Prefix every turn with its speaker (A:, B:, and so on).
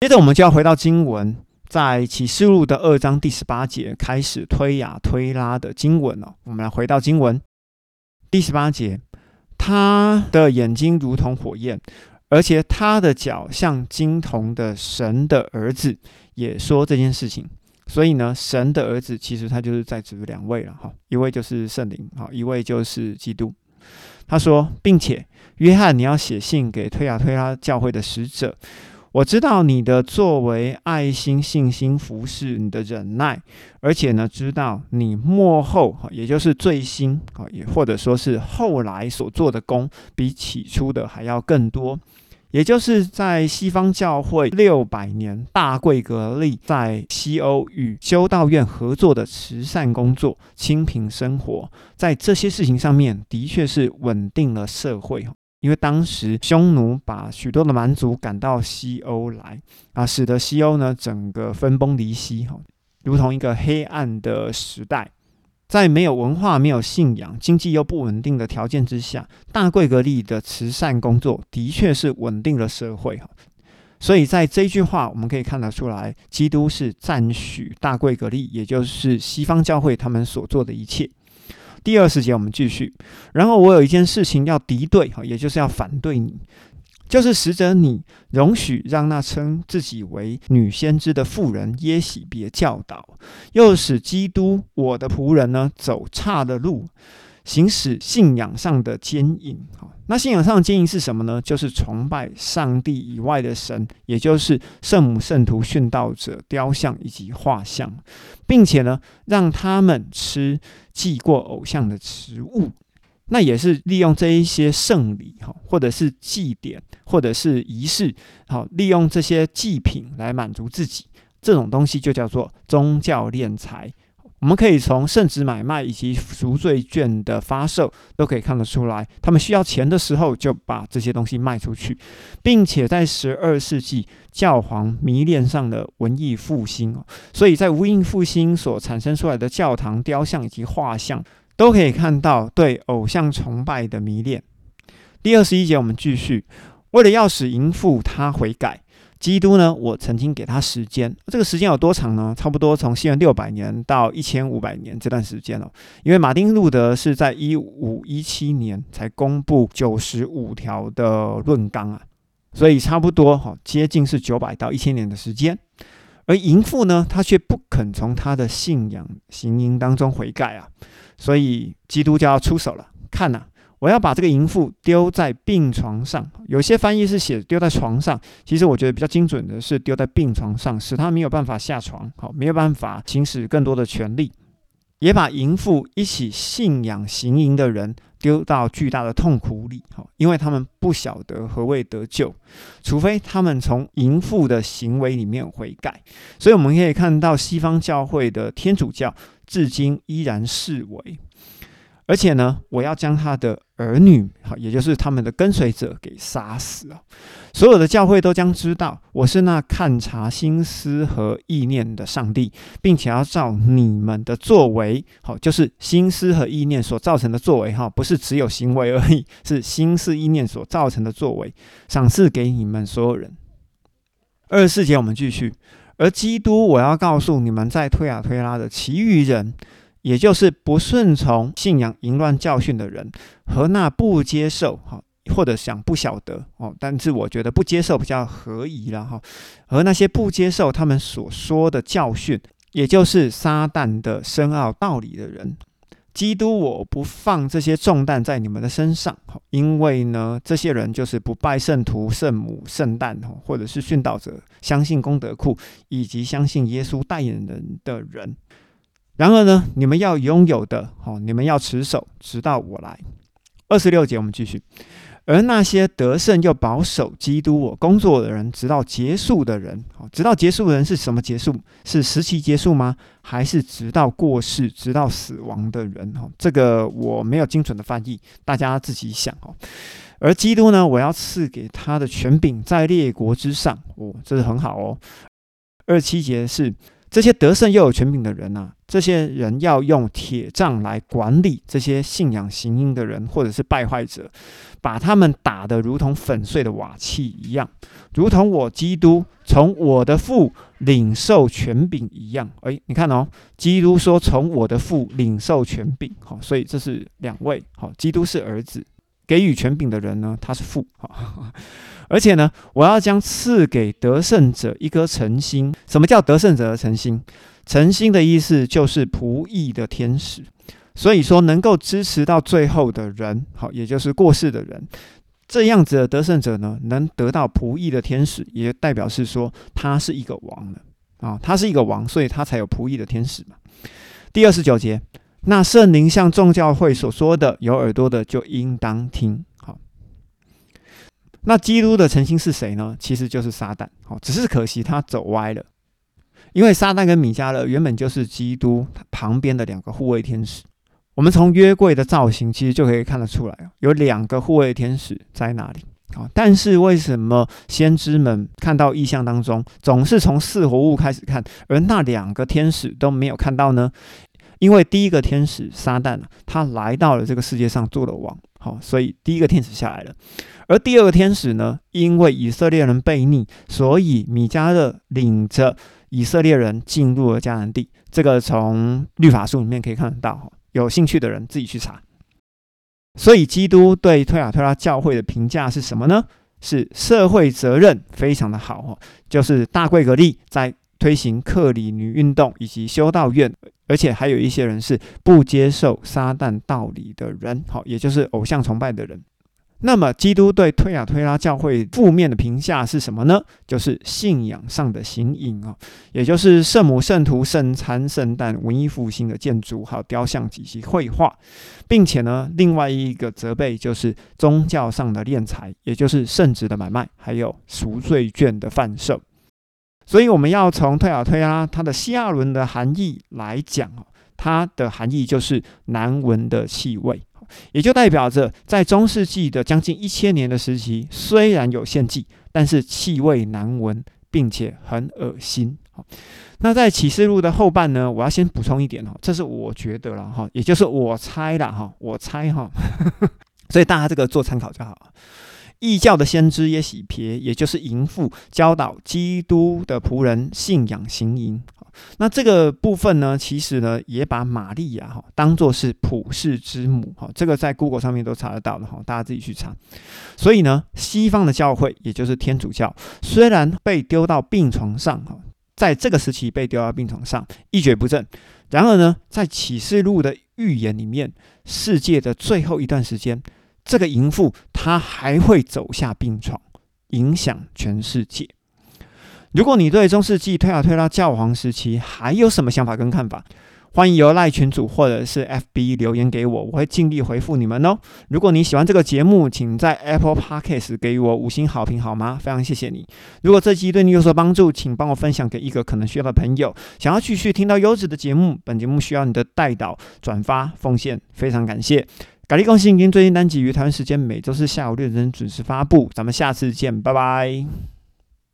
A: 接着我们就要回到经文，在启示录的二章第十八节开始推雅推拉的经文哦。我们来回到经文第十八节，他的眼睛如同火焰，而且他的脚像金铜的神的儿子，也说这件事情。所以呢，神的儿子其实他就是在指两位了哈，一位就是圣灵，哈，一位就是基督。他说，并且约翰，你要写信给推亚推拉教会的使者。我知道你的作为、爱心、信心、服侍、你的忍耐，而且呢，知道你幕后，也就是最新啊，也或者说是后来所做的功，比起初的还要更多。也就是在西方教会六百年大贵格利在西欧与修道院合作的慈善工作、清贫生活，在这些事情上面，的确是稳定了社会因为当时匈奴把许多的蛮族赶到西欧来啊，使得西欧呢整个分崩离析哈，如同一个黑暗的时代。在没有文化、没有信仰、经济又不稳定的条件之下，大贵格利的慈善工作的确是稳定了社会哈。所以在这句话，我们可以看得出来，基督是赞许大贵格利，也就是西方教会他们所做的一切。第二十节，我们继续。然后我有一件事情要敌对哈，也就是要反对你。就是使者你容许让那称自己为女先知的妇人耶喜别教导，又使基督我的仆人呢走差的路，行使信仰上的坚硬。好，那信仰上的坚硬是什么呢？就是崇拜上帝以外的神，也就是圣母、圣徒、殉道者、雕像以及画像，并且呢让他们吃祭过偶像的食物。那也是利用这一些圣礼哈，或者是祭典，或者是仪式，好，利用这些祭品来满足自己，这种东西就叫做宗教敛财。我们可以从圣旨买卖以及赎罪券的发售都可以看得出来，他们需要钱的时候就把这些东西卖出去，并且在十二世纪教皇迷恋上了文艺复兴哦，所以在文艺复兴所产生出来的教堂雕像以及画像。都可以看到对偶像崇拜的迷恋。第二十一节，我们继续。为了要使淫妇他悔改，基督呢，我曾经给他时间。这个时间有多长呢？差不多从西元六百年到一千五百年这段时间哦。因为马丁路德是在一五一七年才公布九十五条的论纲啊，所以差不多哈，接近是九百到一千年的时间。而淫妇呢，她却不肯从她的信仰行淫当中悔改啊。所以基督就要出手了。看呐，我要把这个淫妇丢在病床上。有些翻译是写丢在床上，其实我觉得比较精准的是丢在病床上，使他没有办法下床，好，没有办法行使更多的权利。也把淫妇一起信仰行淫的人丢到巨大的痛苦里，好，因为他们不晓得何谓得救，除非他们从淫妇的行为里面悔改。所以我们可以看到西方教会的天主教。至今依然视为，而且呢，我要将他的儿女，也就是他们的跟随者给杀死啊！所有的教会都将知道，我是那看察心思和意念的上帝，并且要照你们的作为，好，就是心思和意念所造成的作为，哈，不是只有行为而已，是心思意念所造成的作为，赏赐给你们所有人。二十四节，我们继续。而基督，我要告诉你们，在推亚推拉的其余人，也就是不顺从信仰、淫乱教训的人，和那不接受哈，或者想不晓得哦，但是我觉得不接受比较合宜了哈，和那些不接受他们所说的教训，也就是撒旦的深奥道理的人。基督，我不放这些重担在你们的身上，因为呢，这些人就是不拜圣徒、圣母、圣诞，或者是殉道者，相信功德库以及相信耶稣代言人的人。然而呢，你们要拥有的，好，你们要持守，直到我来。二十六节，我们继续。而那些得胜又保守基督我工作的人，直到结束的人，好，直到结束的人是什么结束？是时期结束吗？还是直到过世、直到死亡的人？哦，这个我没有精准的翻译，大家自己想哦。而基督呢，我要赐给他的权柄在列国之上，哦，这是很好哦。二七节是这些得胜又有权柄的人啊，这些人要用铁杖来管理这些信仰行淫的人，或者是败坏者，把他们打得如同粉碎的瓦器一样，如同我基督从我的父领受权柄一样。诶，你看哦，基督说从我的父领受权柄，好，所以这是两位，好，基督是儿子，给予权柄的人呢，他是父，而且呢，我要将赐给得胜者一颗诚心。什么叫得胜者的诚心？诚心的意思就是仆役的天使。所以说，能够支持到最后的人，好，也就是过世的人，这样子的得胜者呢，能得到仆役的天使，也代表是说他是一个王了啊，他是一个王，所以他才有仆役的天使嘛。第二十九节，那圣灵像众教会所说的，有耳朵的就应当听。好那基督的诚心是谁呢？其实就是撒旦。好，只是可惜他走歪了。因为撒旦跟米迦勒原本就是基督旁边的两个护卫天使。我们从约柜的造型其实就可以看得出来有两个护卫天使在那里。好，但是为什么先知们看到异象当中总是从四活物开始看，而那两个天使都没有看到呢？因为第一个天使撒旦他来到了这个世界上做了王。好，所以第一个天使下来了。而第二个天使呢？因为以色列人悖逆，所以米迦勒领着以色列人进入了迦南地。这个从律法书里面可以看得到。有兴趣的人自己去查。所以基督对推雅推拉教会的评价是什么呢？是社会责任非常的好哈，就是大贵格利在推行克里女运动以及修道院，而且还有一些人是不接受撒旦道理的人，好，也就是偶像崇拜的人。那么，基督对推亚推拉教会负面的评价是什么呢？就是信仰上的形影啊，也就是圣母、圣徒、圣餐、圣诞、文艺复兴的建筑，还有雕像及其绘画，并且呢，另外一个责备就是宗教上的敛财，也就是圣旨的买卖，还有赎罪券的贩售。所以，我们要从推雅推拉它的希亚伦的含义来讲哦，它的含义就是难闻的气味。也就代表着，在中世纪的将近一千年的时期，虽然有献祭，但是气味难闻，并且很恶心。那在启示录的后半呢，我要先补充一点哦，这是我觉得了哈，也就是我猜了哈，我猜哈，所以大家这个做参考就好。异教的先知耶喜别，也就是淫妇，教导基督的仆人信仰行淫。那这个部分呢，其实呢，也把玛利亚哈当做是普世之母哈，这个在 Google 上面都查得到的哈，大家自己去查。所以呢，西方的教会，也就是天主教，虽然被丢到病床上哈，在这个时期被丢到病床上一蹶不振，然而呢，在启示录的预言里面，世界的最后一段时间，这个淫妇她还会走下病床，影响全世界。如果你对中世纪推啊推到教皇时期还有什么想法跟看法，欢迎由赖群主或者是 FB 留言给我，我会尽力回复你们哦。如果你喜欢这个节目，请在 Apple Podcast 给予我五星好评好吗？非常谢谢你。如果这期对你有所帮助，请帮我分享给一个可能需要的朋友。想要继续听到优质的节目，本节目需要你的带导、转发、奉献，非常感谢。咖喱公司已经最近单集于台湾时间每周四下午六点准时发布，咱们下次见，拜拜。